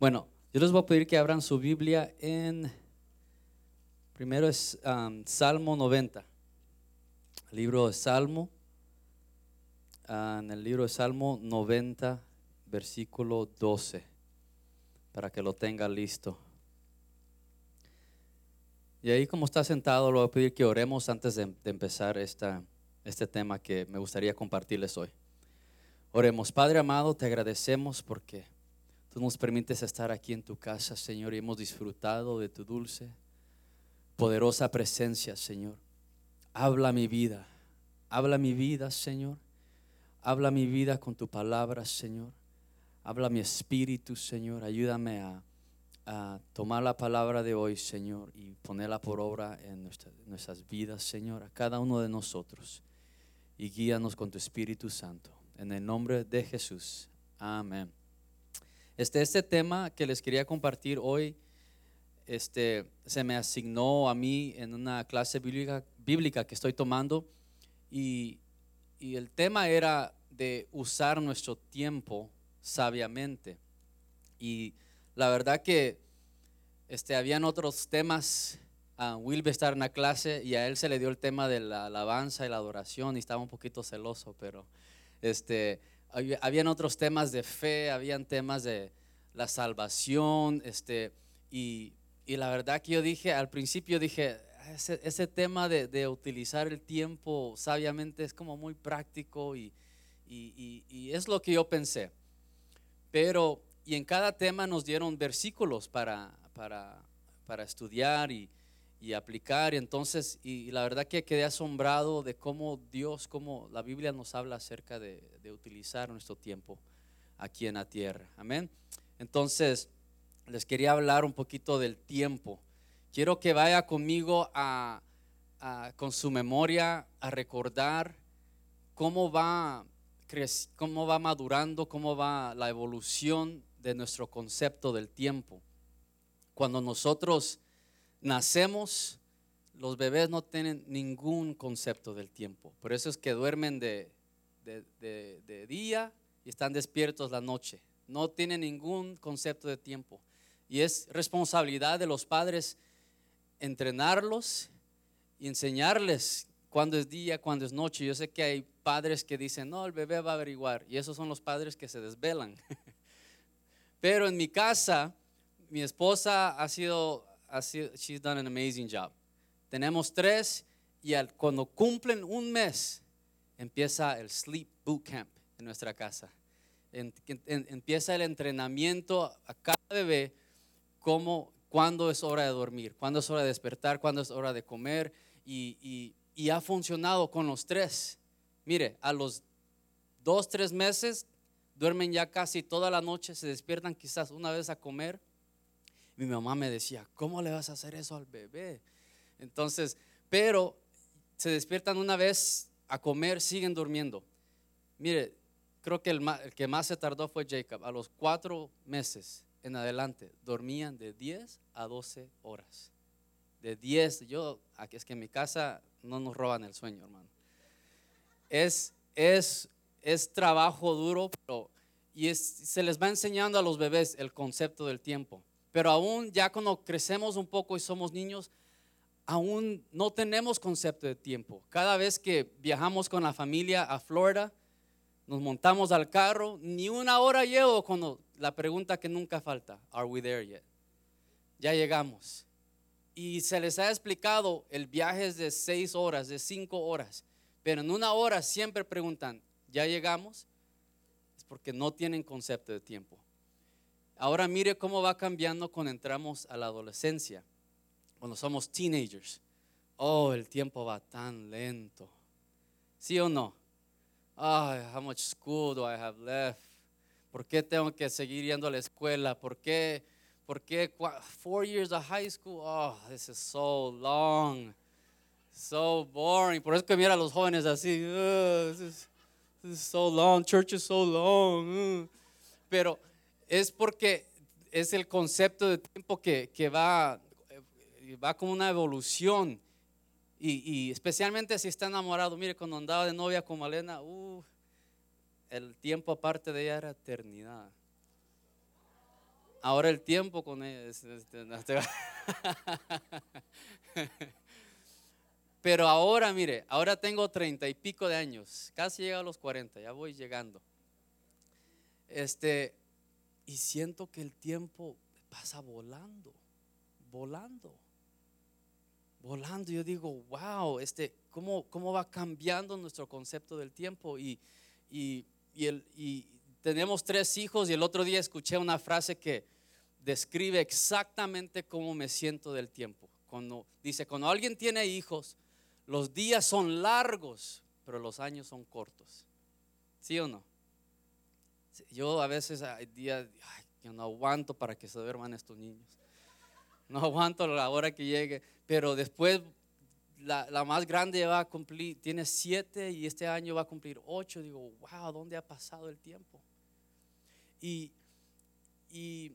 Bueno, yo les voy a pedir que abran su Biblia en, primero es um, Salmo 90, libro de Salmo, uh, en el libro de Salmo 90, versículo 12, para que lo tenga listo. Y ahí como está sentado, le voy a pedir que oremos antes de, de empezar esta, este tema que me gustaría compartirles hoy. Oremos, Padre amado, te agradecemos porque tú nos permites estar aquí en tu casa, Señor, y hemos disfrutado de tu dulce, poderosa presencia, Señor. Habla mi vida, habla mi vida, Señor. Habla mi vida con tu palabra, Señor. Habla mi espíritu, Señor. Ayúdame a, tomar la palabra de hoy, Señor, y ponerla por obra en nuestra- nuestras vidas, Señor, a cada uno de nosotros. Y guíanos con tu Espíritu Santo. En el nombre de Jesús. Amén. Este, este tema que les quería compartir hoy, este, se me asignó a mí en una clase bíblica, bíblica que estoy tomando y, y el tema era de usar nuestro tiempo sabiamente. Y la verdad que este, habían otros temas. a Will estar en la clase y a él se le dio el tema de la alabanza y la adoración y estaba un poquito celoso, pero este, había- habían otros temas de fe, habían temas de la salvación, este, y, y la verdad que yo dije, al principio dije, ese, ese tema de, de utilizar el tiempo sabiamente es como muy práctico y, y- y- es lo que yo pensé. Pero, y en cada tema nos dieron versículos para, para, para estudiar y, y aplicar. Y entonces, y la verdad que quedé asombrado de cómo Dios, cómo la Biblia nos habla acerca de, de utilizar nuestro tiempo aquí en la tierra. Amén. Entonces, les quería hablar un poquito del tiempo. Quiero que vaya conmigo a, con su memoria a recordar cómo va, cómo va madurando, cómo va la evolución de nuestro concepto del tiempo. Cuando nosotros nacemos, los bebés no tienen ningún concepto del tiempo. Por eso es que duermen de día y están despiertos la noche. No tienen ningún concepto de tiempo. Y es responsabilidad de los padres entrenarlos y enseñarles cuándo es día, cuándo es noche. Yo sé que hay padres que dicen, no, el bebé va a averiguar. Y esos son los padres que se desvelan. Pero en mi casa, mi esposa ha sido, ha sido she's done an amazing job. Tenemos tres y cuando cumplen un mes, empieza el sleep boot camp en nuestra casa. En- en- empieza el entrenamiento a cada bebé cómo, cuándo es hora de dormir, cuándo es hora de despertar, cuándo es hora de comer. Y, ha funcionado con los tres. Mire, a los dos, tres meses duermen ya casi toda la noche, se despiertan quizás una vez a comer. Mi mamá me decía, ¿cómo le vas a hacer eso al bebé? Entonces, pero se despiertan una vez a comer, siguen durmiendo. Mire, creo que el, que más se tardó fue Jacob. A los cuatro meses en adelante dormían de 10 a 12 horas. De 10, yo, aquí es que en mi casa no nos roban el sueño, hermano. Es, es, es trabajo duro, pero y se les va enseñando a los bebés el concepto del tiempo. Pero aún ya cuando crecemos un poco y somos niños, aún no tenemos concepto de tiempo. Cada vez que viajamos con la familia a Florida, nos montamos al carro, ni una hora llevo cuando la pregunta que nunca falta, ¿Are we there yet? Ya llegamos. Y se les ha explicado, el viaje es de seis horas, de cinco horas, pero en una hora siempre preguntan, ¿ya llegamos? Es porque no tienen concepto de tiempo. Ahora mire cómo va cambiando cuando entramos a la adolescencia, cuando somos teenagers. Oh, el tiempo va tan lento. ¿Sí o no? Ay, how much school do I have left? ¿Por qué tengo que seguir yendo a la escuela? ¿Por qué? ¿Por qué four years of high school? Oh, this is so long. So boring. Por eso que mira a los jóvenes así. "Ugh, this, is, this is so long. Church is so long. ugh". Pero es porque es el concepto de tiempo que, que va, eh, va como una evolución. Y, especialmente si está enamorado. Mire, cuando andaba de novia con Malena, uh, el tiempo aparte de ella era eternidad. ahora el tiempo con no, te- Pero ahora, mire, ahora tengo treinta y pico de años, casi llega a los 40, ya voy llegando. Este, y siento que el tiempo pasa volando, volando, volando. Yo digo, wow, este, ¿cómo, cómo va cambiando nuestro concepto del tiempo? Y, y, y el, y tenemos tres hijos y el otro día escuché una frase que describe exactamente cómo me siento del tiempo. Cuando dice, cuando alguien tiene hijos, los días son largos, pero los años son cortos. ¿Sí o no? Yo a veces hay días, ay, yo no aguanto para que se duerman estos niños. No aguanto la hora que llegue, pero después la, la más grande va a cumplir, tiene siete y este año va a cumplir ocho. Digo, wow, ¿dónde ha pasado el tiempo? Y, y,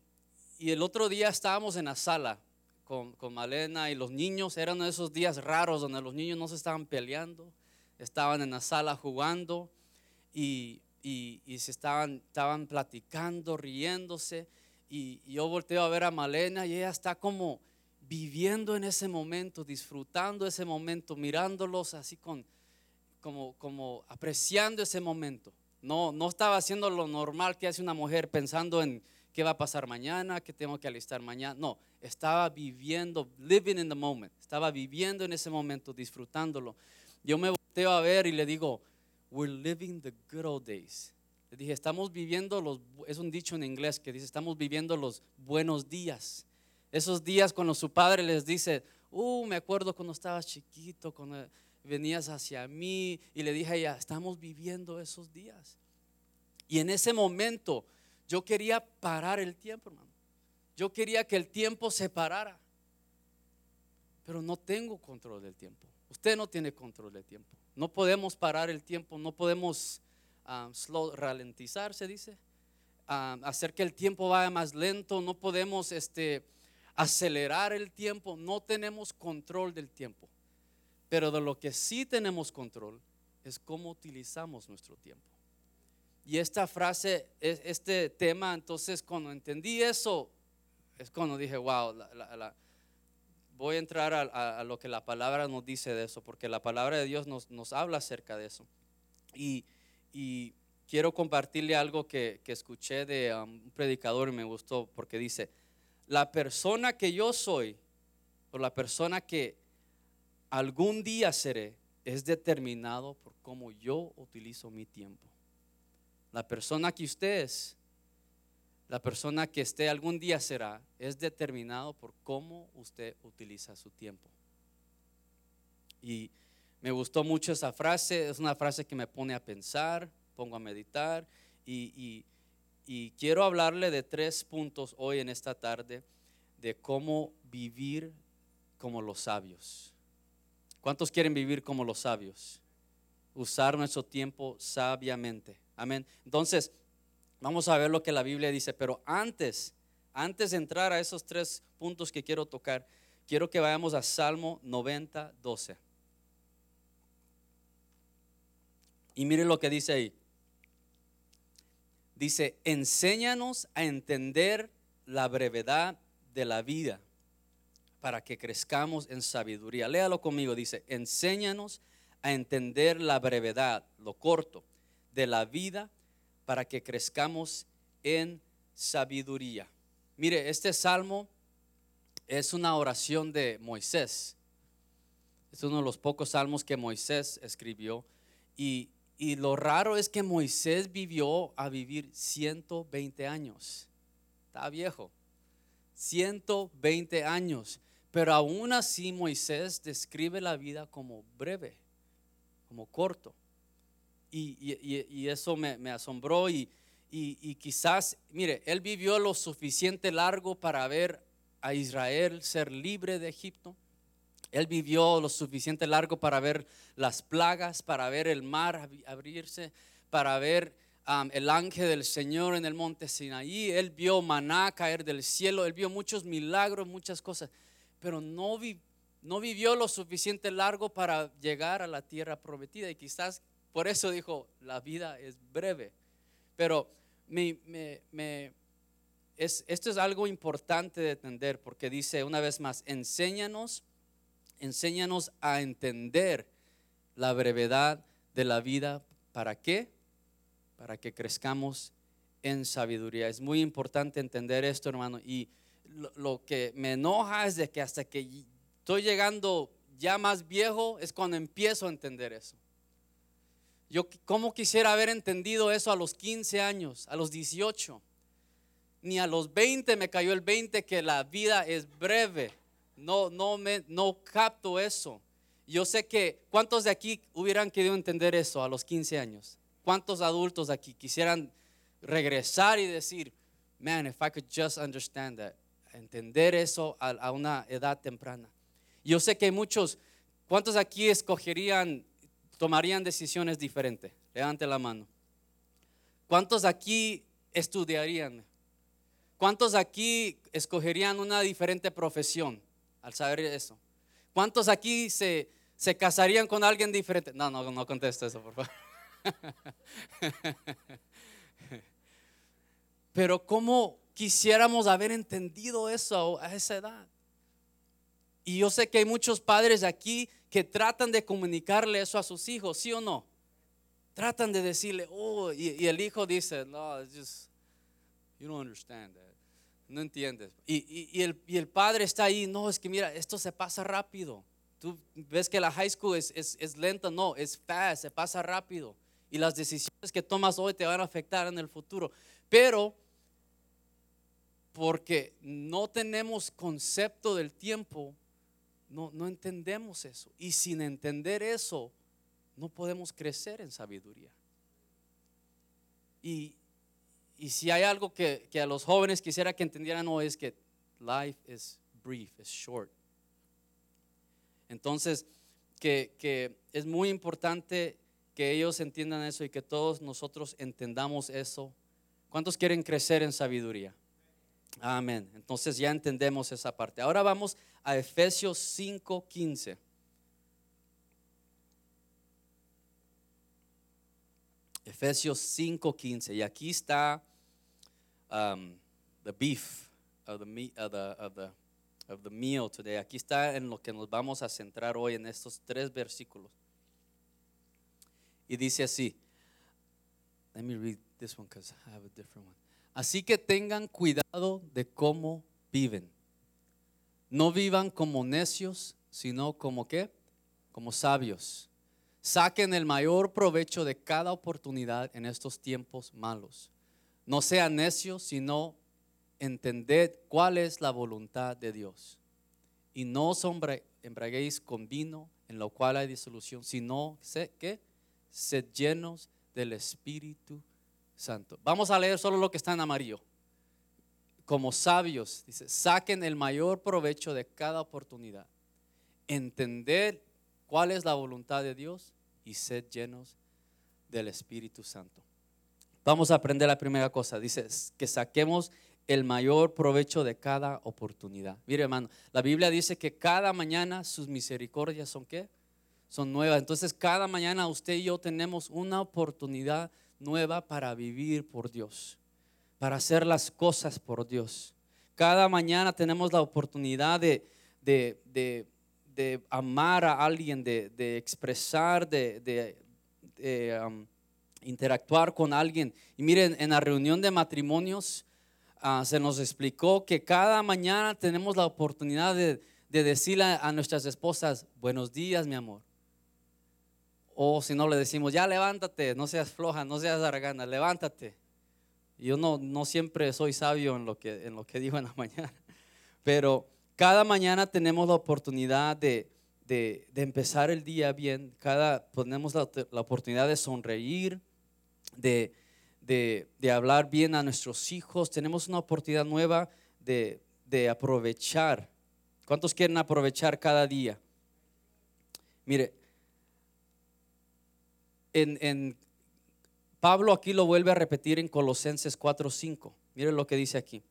y el otro día estábamos en la sala con, con Malena y los niños, eran esos días raros donde los niños no se estaban peleando, estaban en la sala jugando y, y, se estaban, estaban platicando, riéndose. Y, yo volteo a ver a Malena y ella está como viviendo en ese momento, disfrutando ese momento, mirándolos así con, como, como apreciando ese momento. No, no estaba haciendo lo normal que hace una mujer pensando en qué va a pasar mañana, qué tengo que alistar mañana. No, estaba viviendo, living in the moment. Estaba viviendo en ese momento, disfrutándolo. Yo me volteo a ver y le digo, we're living the good old days. Le dije, estamos viviendo los, es un dicho en inglés que dice, estamos viviendo los buenos días. Esos días cuando su padre les dice, uh, me acuerdo cuando estabas chiquito, cuando venías hacia mí y le dije a ella, estamos viviendo esos días. Y en ese momento yo quería parar el tiempo, hermano. Yo quería que el tiempo se parara. Pero no tengo control del tiempo. Usted no tiene control del tiempo. No podemos parar el tiempo, no podemos um, slow, ralentizar, se dice. Um, hacer que el tiempo vaya más lento, no podemos este, acelerar el tiempo, no tenemos control del tiempo. Pero de lo que sí tenemos control es cómo utilizamos nuestro tiempo. Y esta frase, es- este tema, entonces cuando entendí eso, es cuando dije, wow, voy a entrar a lo que la palabra nos dice de eso, porque la palabra de Dios nos, nos habla acerca de eso. Y, y quiero compartirle algo que, que escuché de um, un predicador y me gustó, porque dice, la persona que yo soy, o la persona que algún día seré, es determinado por cómo yo utilizo mi tiempo. La persona que usted es, la persona que esté algún día será, es determinado por cómo usted utiliza su tiempo. Y me gustó mucho esa frase, es una frase que me pone a pensar, pongo a meditar y, quiero hablarle de tres puntos hoy en esta tarde de cómo vivir como los sabios. ¿Cuántos quieren vivir como los sabios? Usar nuestro tiempo sabiamente. Amén. Entonces, vamos a ver lo que la Biblia dice, pero antes, antes de entrar a esos tres puntos que quiero tocar, quiero que vayamos a Salmo 90, 12. Y mire lo que dice ahí. Dice, enséñanos a entender la brevedad de la vida para que crezcamos en sabiduría. Léalo conmigo, dice, enséñanos a entender la brevedad, lo corto, de la vida para que crezcamos en sabiduría. Mire, este salmo es una oración de Moisés. Es uno de los pocos salmos que Moisés escribió. Y, y lo raro es que Moisés vivió a vivir 120 años. Está viejo. 120 años. Pero aún así Moisés describe la vida como breve, como corto. Y, eso me, me asombró y- y quizás, mire, él vivió lo suficiente largo para ver a Israel ser libre de Egipto. Él vivió lo suficiente largo para ver las plagas, para ver el mar ab- abrirse, para ver el ángel del Señor en el monte Sinaí. Él vio maná caer del cielo, él vio muchos milagros, muchas cosas, pero no, vi- no vivió lo suficiente largo para llegar a la tierra prometida. Y quizás por eso dijo, la vida es breve. Pero esto es algo importante de entender porque dice una vez más, enséñanos, enséñanos a entender la brevedad de la vida. ¿Para qué? Para que crezcamos en sabiduría. Es muy importante entender esto, hermano. Y lo, que me enoja es de que hasta que estoy llegando ya más viejo es cuando empiezo a entender eso. Yo como quisiera haber entendido eso a los 15 años, a los 18. Ni a los 20 me cayó el 20 que la vida es breve. No no me no capto eso. Yo sé que cuántos de aquí hubieran querido entender eso a los 15 años. ¿Cuántos adultos aquí quisieran regresar y decir, man, if I could just understand that, entender eso a, a una edad temprana? Yo sé que muchos, ¿cuántos aquí escogerían, tomarían decisiones diferentes? Levante la mano. ¿Cuántos aquí estudiarían? ¿Cuántos aquí escogerían una diferente profesión al saber eso? ¿Cuántos aquí se, se casarían con alguien diferente? No, no, no contesto eso, por favor. Pero ¿cómo quisiéramos haber entendido eso a esa edad? Y yo sé que hay muchos padres aquí que tratan de comunicarle eso a sus hijos, ¿sí o no? Tratan de decirle, oh, y, el hijo dice, no, it's just, you don't understand that. No entiendes. Y, y, el, y, el, padre está ahí, no, es que mira, esto se pasa rápido. Tú ves que la high school es, es, es lenta, no, es fast, se pasa rápido. Y las decisiones que tomas hoy te van a afectar en el futuro. Pero porque no tenemos concepto del tiempo, no, no entendemos eso. Y sin entender eso, no podemos crecer en sabiduría. Y, y si hay algo que, que, a los jóvenes quisiera que entendieran hoy es que life is brief, is short. Entonces, que, que es muy importante que ellos entiendan eso y que todos nosotros entendamos eso. ¿Cuántos quieren crecer en sabiduría? Amén. Entonces ya entendemos esa parte. Ahora vamos a Efesios 5:15. Efesios 5:15. Y aquí está um, the beef of the, of, the, of, the, of the meal today. Aquí está en lo que nos vamos a centrar hoy en estos tres versículos. Y dice así. Let me read this one because I have a different one. Así que tengan cuidado de cómo viven. No vivan como necios, sino como qué? Como sabios. Saquen el mayor provecho de cada oportunidad en estos tiempos malos. No sean necios, sino entended cuál es la voluntad de Dios. Y no os embraguéis con vino, en lo cual hay disolución, sino que sed llenos del Espíritu Santo. Vamos a leer solo lo que está en amarillo. Como sabios, dice, saquen el mayor provecho de cada oportunidad. Entender cuál es la voluntad de Dios y ser llenos del Espíritu Santo. Vamos a aprender la primera cosa. Dice que saquemos el mayor provecho de cada oportunidad. Mire, hermano, la Biblia dice que cada mañana sus misericordias son qué? Son nuevas. Entonces, cada mañana usted y yo tenemos una oportunidad nueva para vivir por Dios, para hacer las cosas por Dios. Cada mañana tenemos la oportunidad de, de, amar a alguien, de, expresar, de, um, interactuar con alguien. Y miren, en la reunión de matrimonios ah, se nos explicó que cada mañana tenemos la oportunidad de, decirle a nuestras esposas, buenos días, mi amor. O si no le decimos, ya levántate, no seas floja, no seas argana, levántate. Yo no, no siempre soy sabio en lo, que, en lo que digo en la mañana, pero cada mañana tenemos la oportunidad de, de, empezar el día bien, cada, tenemos la, oportunidad de sonreír, de, de, de, hablar bien a nuestros hijos, tenemos una oportunidad nueva de, de aprovechar. ¿Cuántos quieren aprovechar cada día? Mire, en, Pablo aquí lo vuelve a repetir en Colosenses 4:5. Miren lo que dice aquí.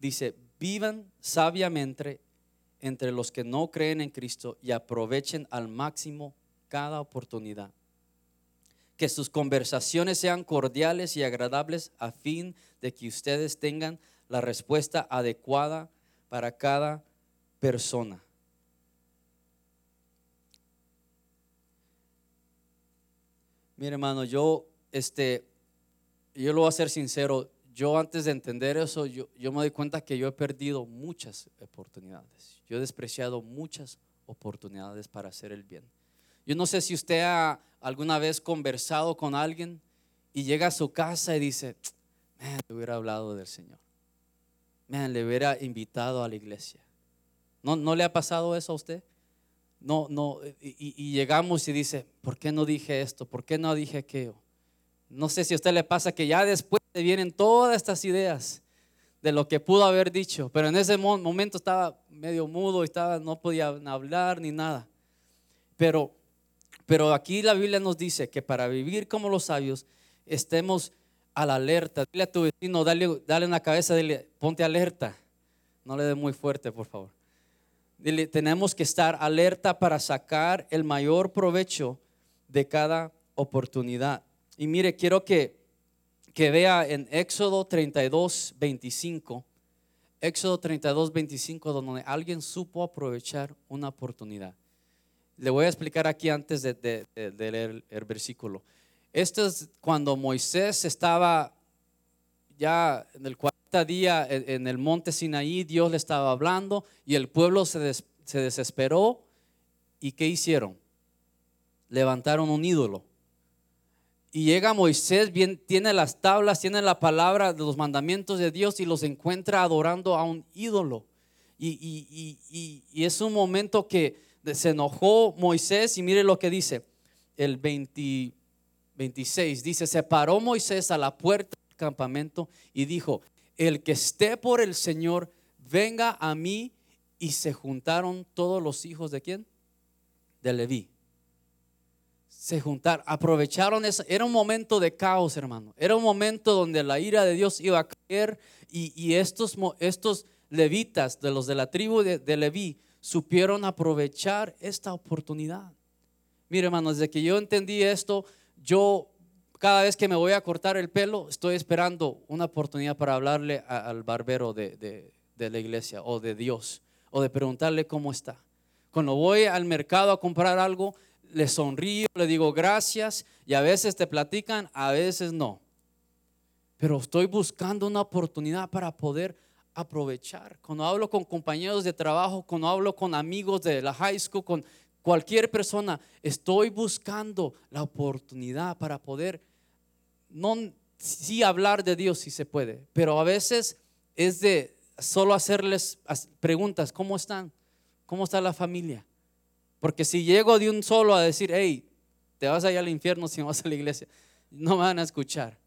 Dice, vivan sabiamente entre los que no creen en Cristo y aprovechen al máximo cada oportunidad. Que sus conversaciones sean cordiales y agradables a fin de que ustedes tengan la respuesta adecuada para cada persona. Mire, hermano, yo, este, yo lo voy a ser sincero, yo antes de entender eso, yo, me doy cuenta que yo he perdido muchas oportunidades. Yo he despreciado muchas oportunidades para hacer el bien. Yo no sé si usted ha alguna vez conversado con alguien y llega a su casa y dice, man, le hubiera hablado del Señor. Man, le hubiera invitado a la iglesia. ¿No, ¿No le ha pasado eso a usted? no, no, y, llegamos y dice, ¿por qué no dije esto? ¿Por qué no dije aquello? No sé si a usted le pasa que ya después le vienen todas estas ideas de lo que pudo haber dicho, pero en ese momento estaba medio mudo, estaba, no podía hablar ni nada. Pero, pero aquí la Biblia nos dice que para vivir como los sabios estemos a la alerta. Dile a tu vecino, dale, dale una cabeza, dile, ponte alerta. No le dé muy fuerte, por favor tenemos que estar alerta para sacar el mayor provecho de cada oportunidad. Y mire, quiero que, que vea en Éxodo 32, 25, Éxodo 32, 25, donde alguien supo aprovechar una oportunidad. Le voy a explicar aquí antes de, leer el versículo. Esto es cuando Moisés estaba ya en el 40 día en el monte Sinaí, Dios le estaba hablando y el pueblo se, se desesperó. ¿Y qué hicieron? Levantaron un ídolo. Y llega Moisés, bien, tiene las tablas, tiene la palabra de los mandamientos de Dios y los encuentra adorando a un ídolo. Y, es un momento que se enojó Moisés y mire lo que dice, el 20, 26, dice, se paró Moisés a la puerta campamento y dijo, el que esté por el Señor, venga a mí. Y se juntaron todos los hijos de quién? De Leví. Se juntaron, aprovecharon eso. Era un momento de caos, hermano. Era un momento donde la ira de Dios iba a caer y, estos, estos levitas, de los de la tribu de, de Leví, supieron aprovechar esta oportunidad. Mire, hermano, desde que yo entendí esto, yo cada vez que me voy a cortar el pelo, estoy esperando una oportunidad para hablarle al barbero de, la iglesia o de Dios o de preguntarle cómo está. Cuando voy al mercado a comprar algo, le sonrío, le digo gracias y a veces te platican, a veces no. Pero estoy buscando una oportunidad para poder aprovechar. Cuando hablo con compañeros de trabajo, cuando hablo con amigos de la high school, con cualquier persona, estoy buscando la oportunidad para poder no sí hablar de Dios si se puede, pero a veces es de solo hacerles preguntas, ¿cómo están? ¿Cómo está la familia? Porque si llego de un solo a decir, hey, te vas allá al infierno si no vas a la iglesia, no me van a escuchar.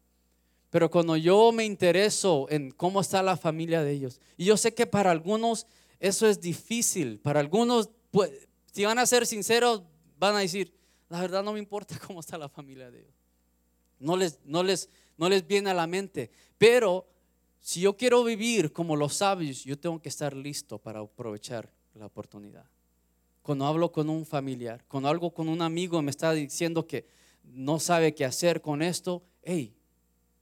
Pero cuando yo me intereso en cómo está la familia de ellos, y yo sé que para algunos eso es difícil, para algunos, pues, si van a ser sinceros, van a decir, la verdad no me importa cómo está la familia de ellos no les, no les, no les viene a la mente. Pero si yo quiero vivir como los sabios, yo tengo que estar listo para aprovechar la oportunidad. Cuando hablo con un familiar, cuando hablo con un amigo me está diciendo que no sabe qué hacer con esto, hey,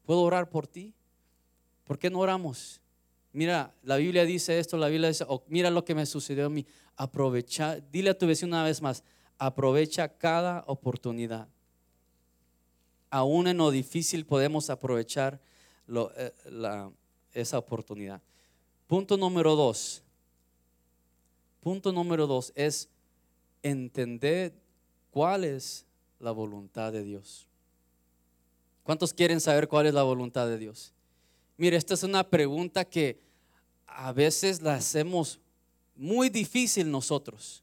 ¿puedo orar por ti? ¿Por qué no oramos? Mira, la Biblia dice esto, la Biblia dice, oh, mira lo que me sucedió a mí. Aprovecha, dile a tu vecino una vez más, aprovecha cada oportunidad aún en lo difícil podemos aprovechar eh, esa oportunidad. Punto número dos. Punto número dos es entender cuál es la voluntad de Dios. ¿Cuántos quieren saber cuál es la voluntad de Dios? Mire, esta es una pregunta que a veces la hacemos muy difícil nosotros,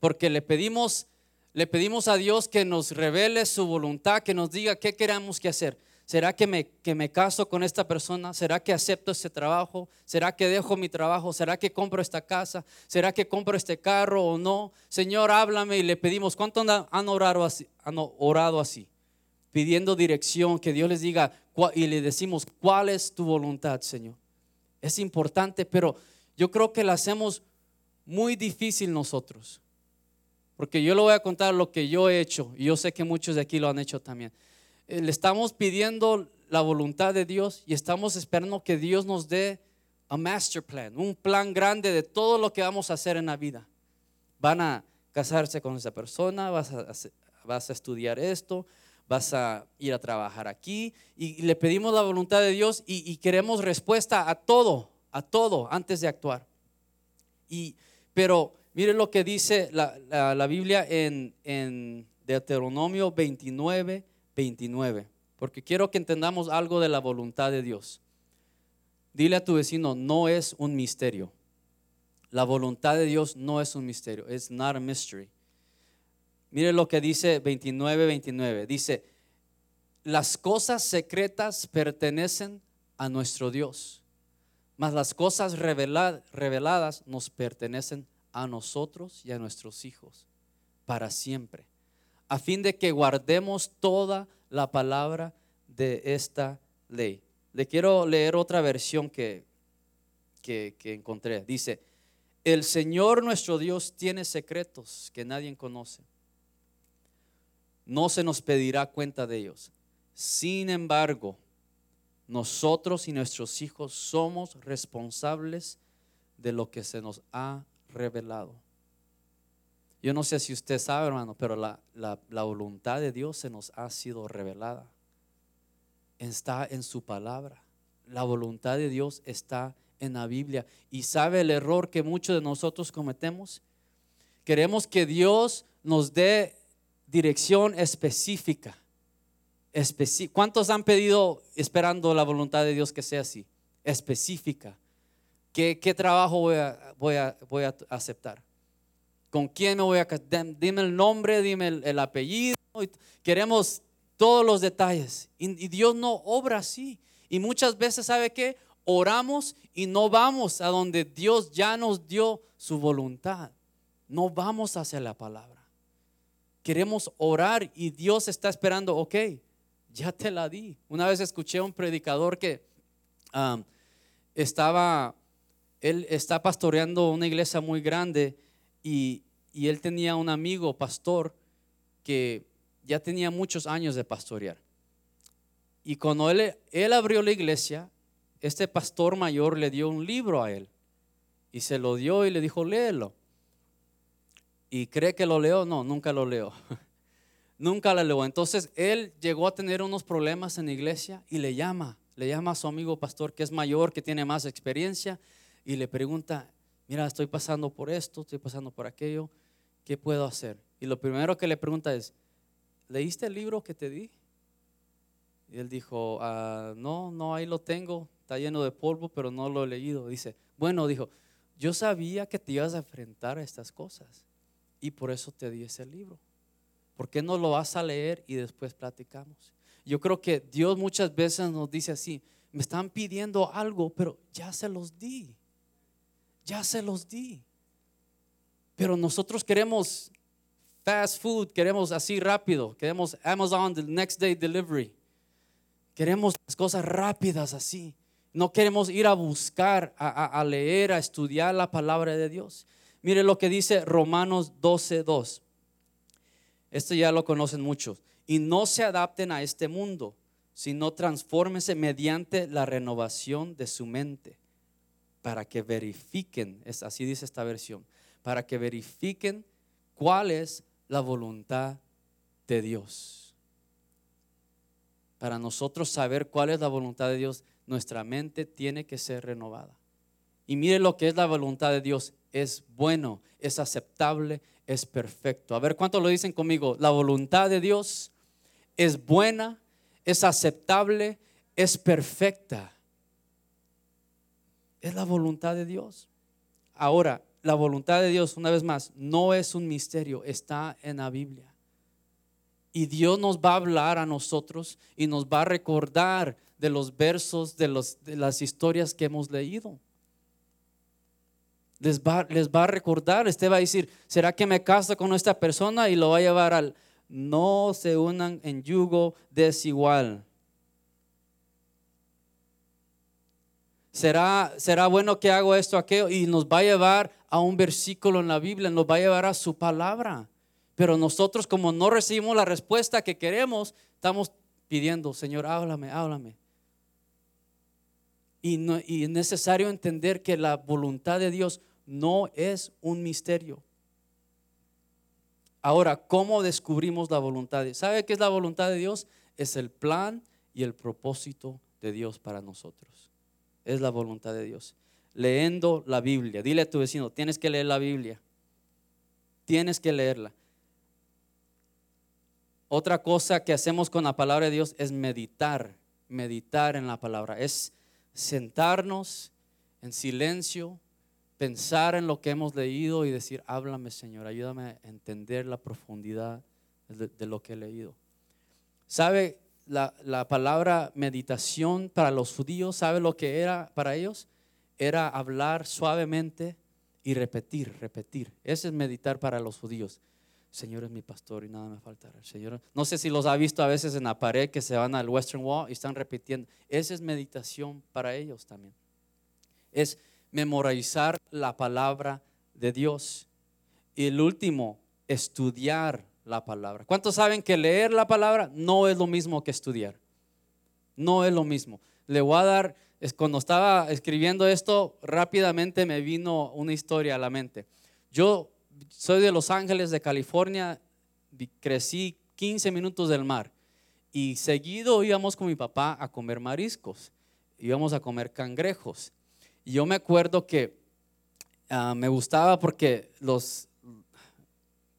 porque le pedimos le pedimos a Dios que nos revele su voluntad, que nos diga qué queremos que hacer. ¿Será que me, que me caso con esta persona? ¿Será que acepto este trabajo? ¿Será que dejo mi trabajo? ¿Será que compro esta casa? ¿Será que compro este carro o no? Señor, háblame y le pedimos, ¿cuánto han orado así? Han orado así? Pidiendo dirección, que Dios les diga y le decimos, ¿cuál es tu voluntad, Señor? Es importante, pero yo creo que la hacemos muy difícil nosotros. Porque yo le voy a contar lo que yo he hecho y yo sé que muchos de aquí lo han hecho también. Eh, le estamos pidiendo la voluntad de Dios y estamos esperando que Dios nos dé a master plan, un plan grande de todo lo que vamos a hacer en la vida. Van a casarse con esa persona, vas a, vas a estudiar esto, vas a ir a trabajar aquí y, le pedimos la voluntad de Dios y, queremos respuesta a todo, a todo antes de actuar. Y, pero miren lo que dice la, Biblia en, en Deuteronomio 29, 29, porque quiero que entendamos algo de la voluntad de Dios. Dile a tu vecino, no es un misterio. La voluntad de Dios no es un misterio, es not a mystery. Mire lo que dice 29, 29. Dice, las cosas secretas pertenecen a nuestro Dios, mas las cosas reveladas nos pertenecen a nosotros y a nuestros hijos para siempre, a fin de que guardemos toda la palabra de esta ley. Le quiero leer otra versión que, que, que encontré. Dice, el Señor nuestro Dios tiene secretos que nadie conoce no se nos pedirá cuenta de ellos. Sin embargo, nosotros y nuestros hijos somos responsables de lo que se nos ha revelado. Yo no sé si usted sabe, hermano, pero la, la, voluntad de Dios se nos ha sido revelada. Está en su palabra. La voluntad de Dios está en la Biblia. ¿Y sabe el error que muchos de nosotros cometemos? Queremos que Dios nos dé dirección específica. ¿Cuántos han pedido esperando la voluntad de Dios que sea así? Específica. ¿Qué, qué trabajo voy a, voy, a, voy a aceptar? ¿Con quién me voy a Dime el nombre, dime el, apellido. Queremos todos los detalles. Y, Dios no obra así. Y muchas veces, ¿sabe qué? Oramos y no vamos a donde Dios ya nos dio su voluntad. No vamos hacia la palabra queremos orar y Dios está esperando, ok, ya te la di. Una vez escuché a un predicador que estaba, él está pastoreando una iglesia muy grande y, él tenía un amigo pastor que ya tenía muchos años de pastorear. Y cuando él, abrió la iglesia, este pastor mayor le dio un libro a él y se lo dio y le dijo, léelo y cree que lo leo, no, nunca lo leo. nunca lo leo. Entonces él llegó a tener unos problemas en la iglesia y le llama, le llama a su amigo pastor que es mayor, que tiene más experiencia y le pregunta, mira, estoy pasando por esto, estoy pasando por aquello, ¿qué puedo hacer? Y lo primero que le pregunta es, ¿leíste el libro que te di? Y él dijo, ah, no, no, ahí lo tengo, está lleno de polvo, pero no lo he leído. Dice, bueno, dijo, yo sabía que te ibas a enfrentar a estas cosas y por eso te di ese libro. ¿Por qué no lo vas a leer y después platicamos? Yo creo que Dios muchas veces nos dice así, me están pidiendo algo, pero ya se los di. Ya se los di. Pero nosotros queremos fast food, queremos así rápido, queremos Amazon the next day delivery. Queremos las cosas rápidas así. No queremos ir a buscar, a, leer, a estudiar la palabra de Dios. Mire lo que dice Romanos 12:2. Esto ya lo conocen muchos. Y no se adapten a este mundo, sino transfórmense mediante la renovación de su mente, para que verifiquen, es así dice esta versión, para que verifiquen cuál es la voluntad de Dios. Para nosotros saber cuál es la voluntad de Dios, nuestra mente tiene que ser renovada. Y mire lo que es la voluntad de Dios, es bueno, es aceptable, es perfecto. A ver, ¿cuántos lo dicen conmigo? La voluntad de Dios es buena, es aceptable, es perfecta. Es la voluntad de Dios. Ahora, la voluntad de Dios, una vez más, no es un misterio, está en la Biblia. Y Dios nos va a hablar a nosotros y nos va a recordar de los versos, de, los, de las historias que hemos leído les va, les va a recordar, usted va a decir, ¿será que me caso con esta persona y lo va a llevar al, no se unan en yugo desigual? ¿Será, será bueno que hago esto, aquello? Y nos va a llevar a un versículo en la Biblia, nos va a llevar a su palabra. Pero nosotros como no recibimos la respuesta que queremos, estamos pidiendo, Señor, háblame, háblame. Y, y es necesario entender que la voluntad de Dios no es un misterio. Ahora, ¿cómo descubrimos la voluntad? ¿Sabe qué es la voluntad de Dios? Es el plan y el propósito de Dios para nosotros. Es la voluntad de Dios. Leyendo la Biblia. Dile a tu vecino, tienes que leer la Biblia. Tienes que leerla. Otra cosa que hacemos con la palabra de Dios es meditar, meditar en la palabra. Es sentarnos en silencio, pensar en lo que hemos leído y decir, háblame Señor, ayúdame a entender la profundidad de, lo que he leído. ¿Sabe la, la, palabra meditación para los judíos? ¿Sabe lo que era para ellos? Era hablar suavemente y repetir, repetir. Ese es meditar para los judíos. Señor es mi pastor y nada me faltará. Señor, no sé si los ha visto a veces en la pared que se van al Western Wall y están repitiendo. Esa es meditación para ellos también. Es memorizar la palabra de Dios. Y el último, estudiar la palabra. ¿Cuántos saben que leer la palabra no es lo mismo que estudiar? No es lo mismo. Le voy a dar, cuando estaba escribiendo esto, rápidamente me vino una historia a la mente. Yo soy de Los Ángeles, de California, crecí 15 minutos del mar y seguido íbamos con mi papá a comer mariscos, íbamos a comer cangrejos. Y yo me acuerdo que ah, me gustaba porque los,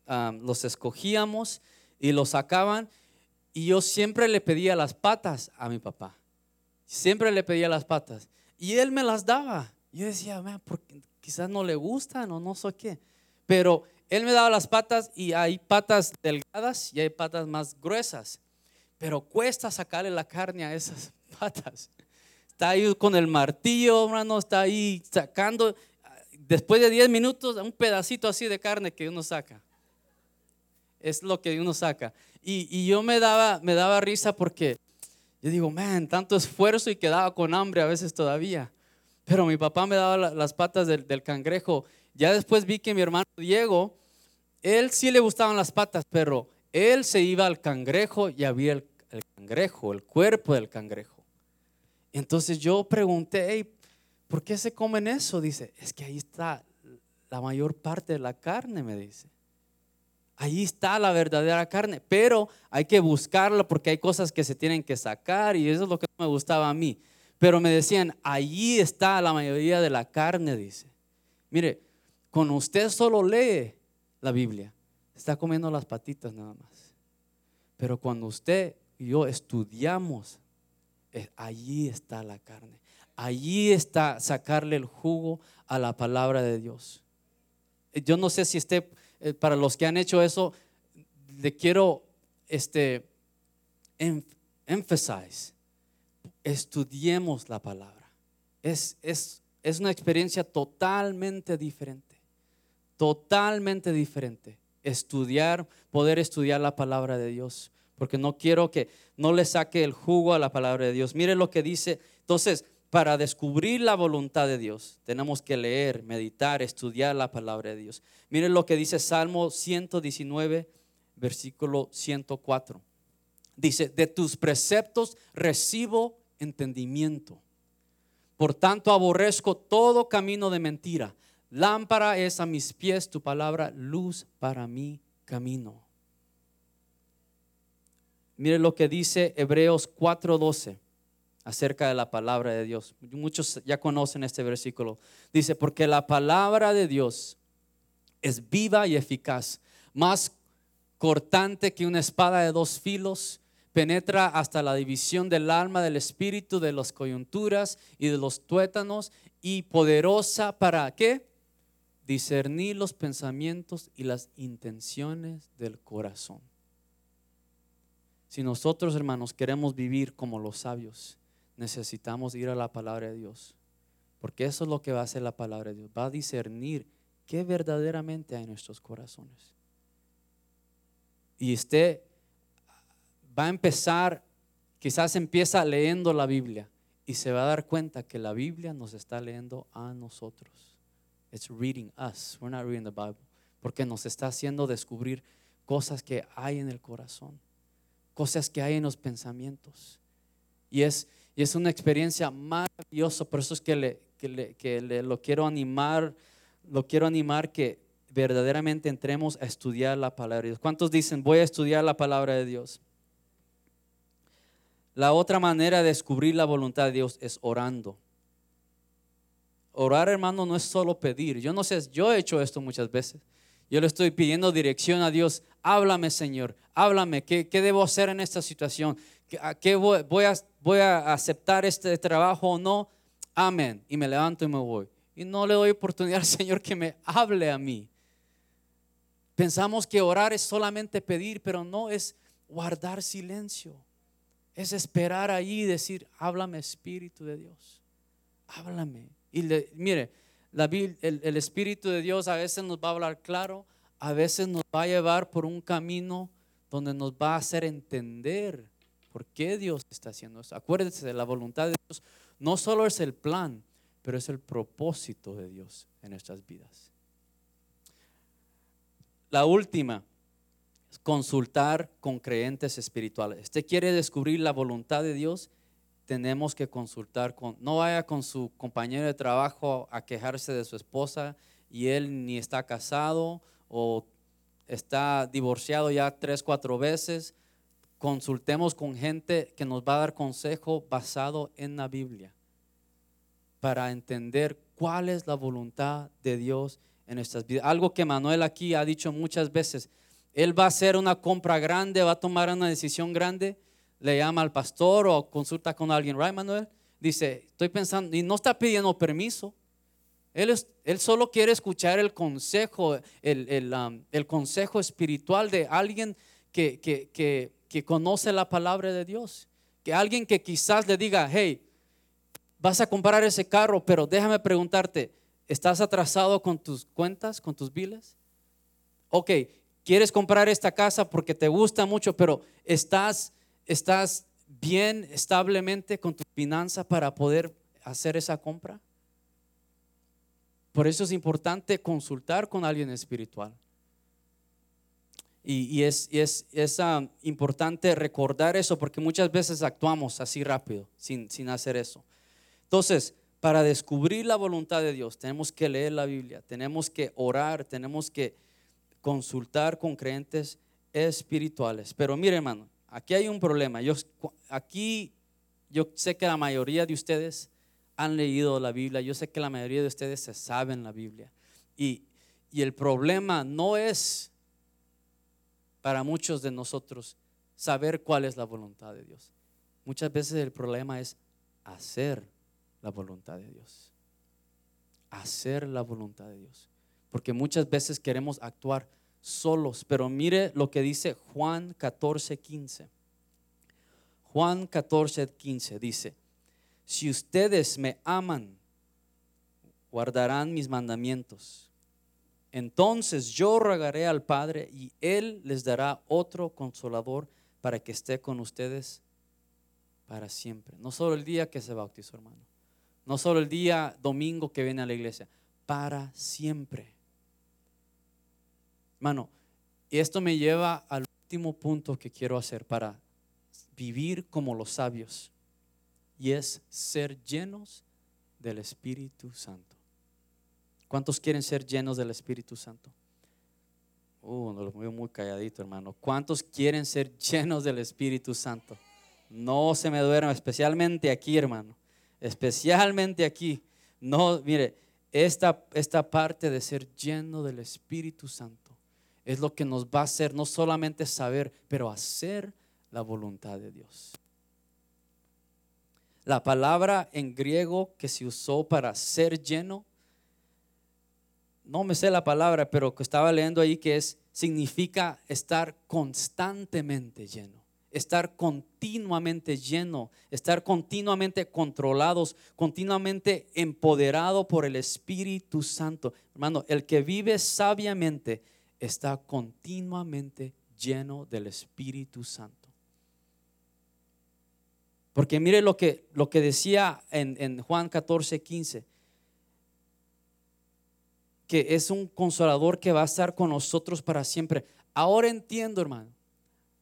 ah, los escogíamos y los sacaban y yo siempre le pedía las patas a mi papá. Siempre le pedía las patas. Y él me las daba. Yo decía, porque quizás no le gustan o no sé qué. Pero él me daba las patas y hay patas delgadas y hay patas más gruesas. Pero cuesta sacarle la carne a esas patas está ahí con el martillo, hermano, está ahí sacando, después de 10 minutos, un pedacito así de carne que uno saca. Es lo que uno saca. Y, yo me daba, me daba risa porque yo digo, man, tanto esfuerzo y quedaba con hambre a veces todavía. Pero mi papá me daba las patas del, cangrejo. Ya después vi que mi hermano Diego, él sí le gustaban las patas, pero él se iba al cangrejo y había el cangrejo, el cuerpo del cangrejo. Entonces yo pregunté, ¿por qué se comen eso? Dice, es que ahí está la mayor parte de la carne, me dice. Ahí está la verdadera carne, pero hay que buscarla porque hay cosas que se tienen que sacar y eso es lo que me gustaba a mí. Pero me decían, ahí está la mayoría de la carne, dice. Mire, con usted solo lee la Biblia, está comiendo las patitas nada más. Pero cuando usted y yo estudiamos allí está la carne. Allí está sacarle el jugo a la palabra de Dios. Yo no sé si esté, eh, para los que han hecho eso, le quiero este, emphasize, estudiemos la palabra. Es, es, es una experiencia totalmente diferente, totalmente diferente. Estudiar, poder estudiar la palabra de Dios porque no quiero que no le saque el jugo a la palabra de Dios. Mire lo que dice. Entonces, para descubrir la voluntad de Dios, tenemos que leer, meditar, estudiar la palabra de Dios. Mire lo que dice Salmo 119, versículo 104. Dice, de tus preceptos recibo entendimiento. Por tanto, aborrezco todo camino de mentira. Lámpara es a mis pies tu palabra, luz para mi camino. Mire lo que dice Hebreos 4:12 acerca de la palabra de Dios. Muchos ya conocen este versículo. Dice, porque la palabra de Dios es viva y eficaz, más cortante que una espada de dos filos, penetra hasta la división del alma, del espíritu, de las coyunturas y de los tuétanos, y poderosa para qué? Discernir los pensamientos y las intenciones del corazón. Si nosotros, hermanos, queremos vivir como los sabios, necesitamos ir a la palabra de Dios. Porque eso es lo que va a hacer la palabra de Dios. Va a discernir qué verdaderamente hay en nuestros corazones. Y usted va a empezar, quizás empieza leyendo la Biblia y se va a dar cuenta que la Biblia nos está leyendo a nosotros. It's reading us. We're not reading the Bible. Porque nos está haciendo descubrir cosas que hay en el corazón cosas que hay en los pensamientos. Y es, Y es una experiencia maravillosa, por eso es que, le, que, le, que le, lo quiero animar, lo quiero animar que verdaderamente entremos a estudiar la palabra de Dios. ¿Cuántos dicen, voy a estudiar la palabra de Dios? La otra manera de descubrir la voluntad de Dios es orando. Orar, hermano, no es solo pedir. Yo no sé, yo he hecho esto muchas veces. Yo le estoy pidiendo dirección a Dios. Háblame, Señor. Háblame. ¿Qué, qué debo hacer en esta situación? ¿A qué voy, voy, a, voy a aceptar este trabajo o no? Amén. Y me levanto y me voy. Y no le doy oportunidad al Señor que me hable a mí. Pensamos que orar es solamente pedir, pero no es guardar silencio. Es esperar ahí y decir, háblame Espíritu de Dios. Háblame. Y mire, el, Espíritu de Dios a veces nos va a hablar claro, a veces nos va a llevar por un camino donde nos va a hacer entender por qué Dios está haciendo eso. Acuérdense de la voluntad de Dios. No solo es el plan, pero es el propósito de Dios en nuestras vidas. La última es consultar con creyentes espirituales. Usted quiere descubrir la voluntad de Dios, tenemos que consultar con, no vaya con su compañero de trabajo a quejarse de su esposa y él ni está casado o está divorciado ya tres, cuatro veces. Consultemos con gente que nos va a dar consejo basado en la Biblia para entender cuál es la voluntad de Dios en nuestras vidas. Algo que Manuel aquí ha dicho muchas veces. Él va a hacer una compra grande, va a tomar una decisión grande le llama al pastor o consulta con alguien, ¿right, Manuel? Dice, estoy pensando, y no está pidiendo permiso. Él, él solo quiere escuchar el consejo, el, um, consejo espiritual de alguien que, que, conoce la palabra de Dios. Que alguien que quizás le diga, hey, vas a comprar ese carro, pero déjame preguntarte, ¿estás atrasado con tus cuentas, con tus biles? Ok, quieres comprar esta casa porque te gusta mucho, pero estás ¿Estás bien establemente con tu finanza para poder hacer esa compra? Por eso es importante consultar con alguien espiritual. Y, es, es, ah, importante recordar eso porque muchas veces actuamos así rápido, sin, sin hacer eso. Entonces, para descubrir la voluntad de Dios, tenemos que leer la Biblia, tenemos que orar, tenemos que consultar con creyentes espirituales. Pero mire, hermano, aquí hay un problema. Yo, aquí yo sé que la mayoría de ustedes han leído la Biblia, yo sé que la mayoría de ustedes se saben la Biblia. Y, y el problema no es para muchos de nosotros saber cuál es la voluntad de Dios. Muchas veces el problema es hacer la voluntad de Dios. Hacer la voluntad de Dios. Porque muchas veces queremos actuar solos. Pero mire lo que dice Juan 14, 15. Juan 14, 15 dice, si ustedes me aman, guardarán mis mandamientos. Entonces yo rogaré al Padre y Él les dará otro consolador para que esté con ustedes para siempre. No solo el día que se bautizó, hermano. No solo el día domingo que viene a la iglesia. Para siempre. Hermano, esto me lleva al último punto que quiero hacer para vivir como los sabios y es ser llenos del Espíritu Santo. ¿Cuántos quieren ser llenos del Espíritu Santo? Uh, no lo veo muy calladito, hermano. ¿Cuántos quieren ser llenos del Espíritu Santo? No se me duerma, especialmente aquí, hermano. Especialmente aquí. No, mire, esta, esta parte de ser lleno del Espíritu Santo es lo que nos va a hacer no solamente saber, pero hacer la voluntad de Dios. La palabra en griego que se usó para ser lleno, no me sé la palabra, pero que estaba leyendo ahí que es significa estar constantemente lleno, estar continuamente lleno, estar continuamente controlados, continuamente empoderado por el Espíritu Santo. Hermano, el que vive sabiamente está continuamente lleno del Espíritu Santo. Porque mire lo que, lo que decía en, en Juan 14, 15, que es un consolador que va a estar con nosotros para siempre. Ahora entiendo, hermano.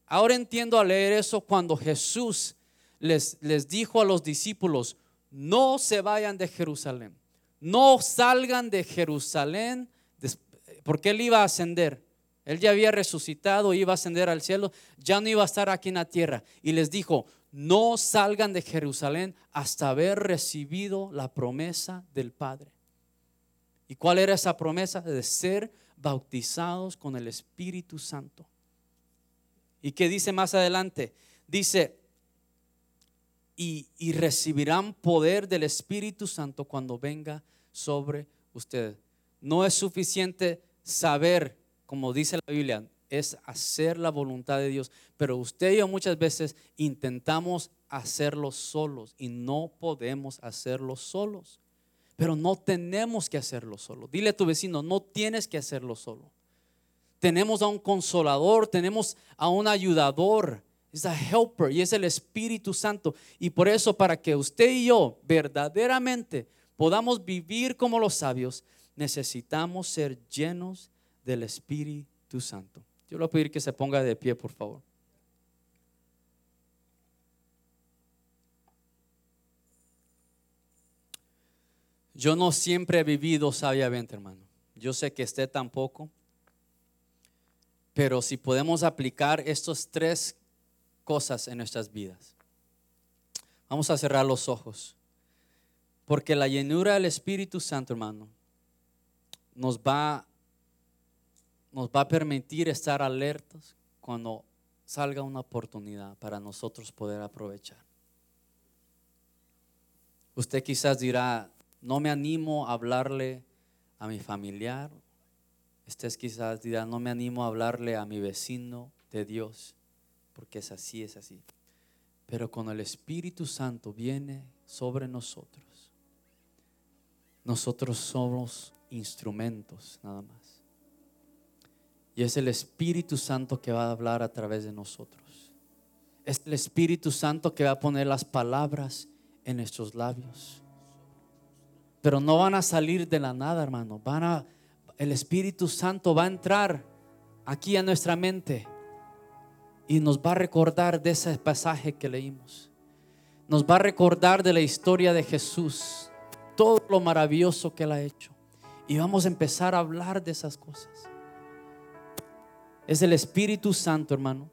Ahora entiendo al leer eso cuando Jesús les, les dijo a los discípulos, no se vayan de Jerusalén, no salgan de Jerusalén, porque él iba a ascender. Él ya había resucitado, iba a ascender al cielo, ya no iba a estar aquí en la tierra. Y les dijo, no salgan de Jerusalén hasta haber recibido la promesa del Padre. ¿Y cuál era esa promesa? De ser bautizados con el Espíritu Santo. ¿Y qué dice más adelante? Dice, y, recibirán poder del Espíritu Santo cuando venga sobre ustedes. No es suficiente saber como dice la Biblia, es hacer la voluntad de Dios. Pero usted y yo muchas veces intentamos hacerlo solos y no podemos hacerlo solos. Pero no tenemos que hacerlo solo. Dile a tu vecino, no tienes que hacerlo solo. Tenemos a un consolador, tenemos a un ayudador, es a helper y es el Espíritu Santo. Y por eso para que usted y yo verdaderamente podamos vivir como los sabios, necesitamos ser llenos del Espíritu Santo. Yo le voy a pedir que se ponga de pie, por favor. Yo no siempre he vivido sabiamente, hermano. Yo sé que esté tampoco. Pero si podemos aplicar estas tres cosas en nuestras vidas. Vamos a cerrar los ojos. Porque la llenura del Espíritu Santo, hermano, nos va nos va a permitir estar alertos cuando salga una oportunidad para nosotros poder aprovechar. Usted quizás dirá, no me animo a hablarle a mi familiar. Usted quizás dirá, no me animo a hablarle a mi vecino de Dios, porque es así, es así. Pero cuando el Espíritu Santo viene sobre nosotros, nosotros somos instrumentos nada más. Y es el Espíritu Santo que va a hablar a través de nosotros. Es el Espíritu Santo que va a poner las palabras en nuestros labios. Pero no van a salir de la nada, hermano. Van a, el Espíritu Santo va a entrar aquí a nuestra mente y nos va a recordar de ese pasaje que leímos. Nos va a recordar de la historia de Jesús, todo lo maravilloso que Él ha hecho. Y vamos a empezar a hablar de esas cosas. Es el Espíritu Santo, hermano,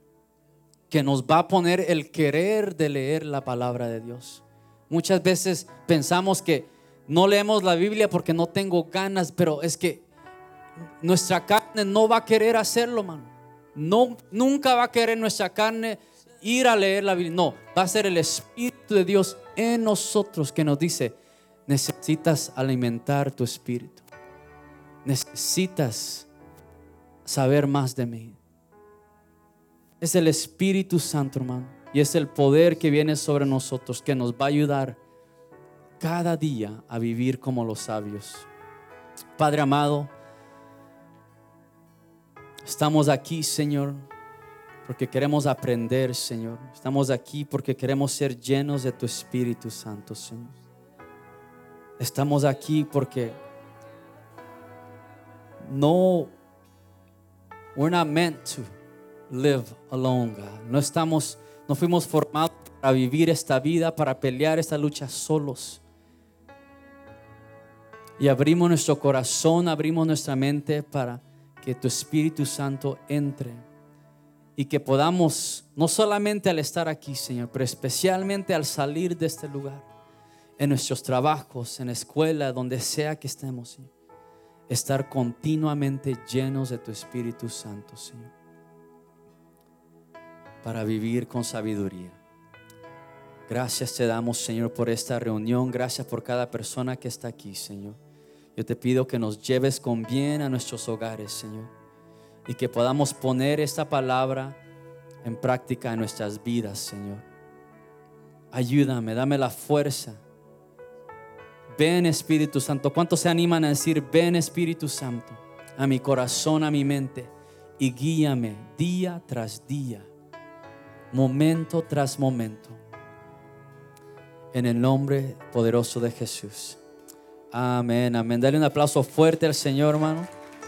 que nos va a poner el querer de leer la palabra de Dios. Muchas veces pensamos que no leemos la Biblia porque no tengo ganas, pero es que nuestra carne no va a querer hacerlo, hermano. No, nunca va a querer nuestra carne ir a leer la Biblia. No, va a ser el Espíritu de Dios en nosotros que nos dice, necesitas alimentar tu espíritu. Necesitas saber más de mí. Es el Espíritu Santo, hermano. Y es el poder que viene sobre nosotros que nos va a ayudar cada día a vivir como los sabios. Padre amado, estamos aquí, Señor, porque queremos aprender, Señor. Estamos aquí porque queremos ser llenos de tu Espíritu Santo, Señor. Estamos aquí porque no We're not meant to live alone, God. No estamos, no fuimos formados para vivir esta vida, para pelear esta lucha solos. Y abrimos nuestro corazón, abrimos nuestra mente para que tu Espíritu Santo entre y que podamos, no solamente al estar aquí, Señor, pero especialmente al salir de este lugar, en nuestros trabajos, en la escuela, donde sea que estemos, estar continuamente llenos de tu Espíritu Santo, Señor, para vivir con sabiduría. Gracias te damos, Señor, por esta reunión. Gracias por cada persona que está aquí, Señor. Yo te pido que nos lleves con bien a nuestros hogares, Señor, y que podamos poner esta palabra en práctica en nuestras vidas, Señor. Ayúdame, dame la fuerza Ven Espíritu Santo. ¿Cuántos se animan a decir, ven Espíritu Santo a mi corazón, a mi mente y guíame día tras día, momento tras momento? En el nombre poderoso de Jesús. Amén, amén. Dale un aplauso fuerte al Señor, hermano.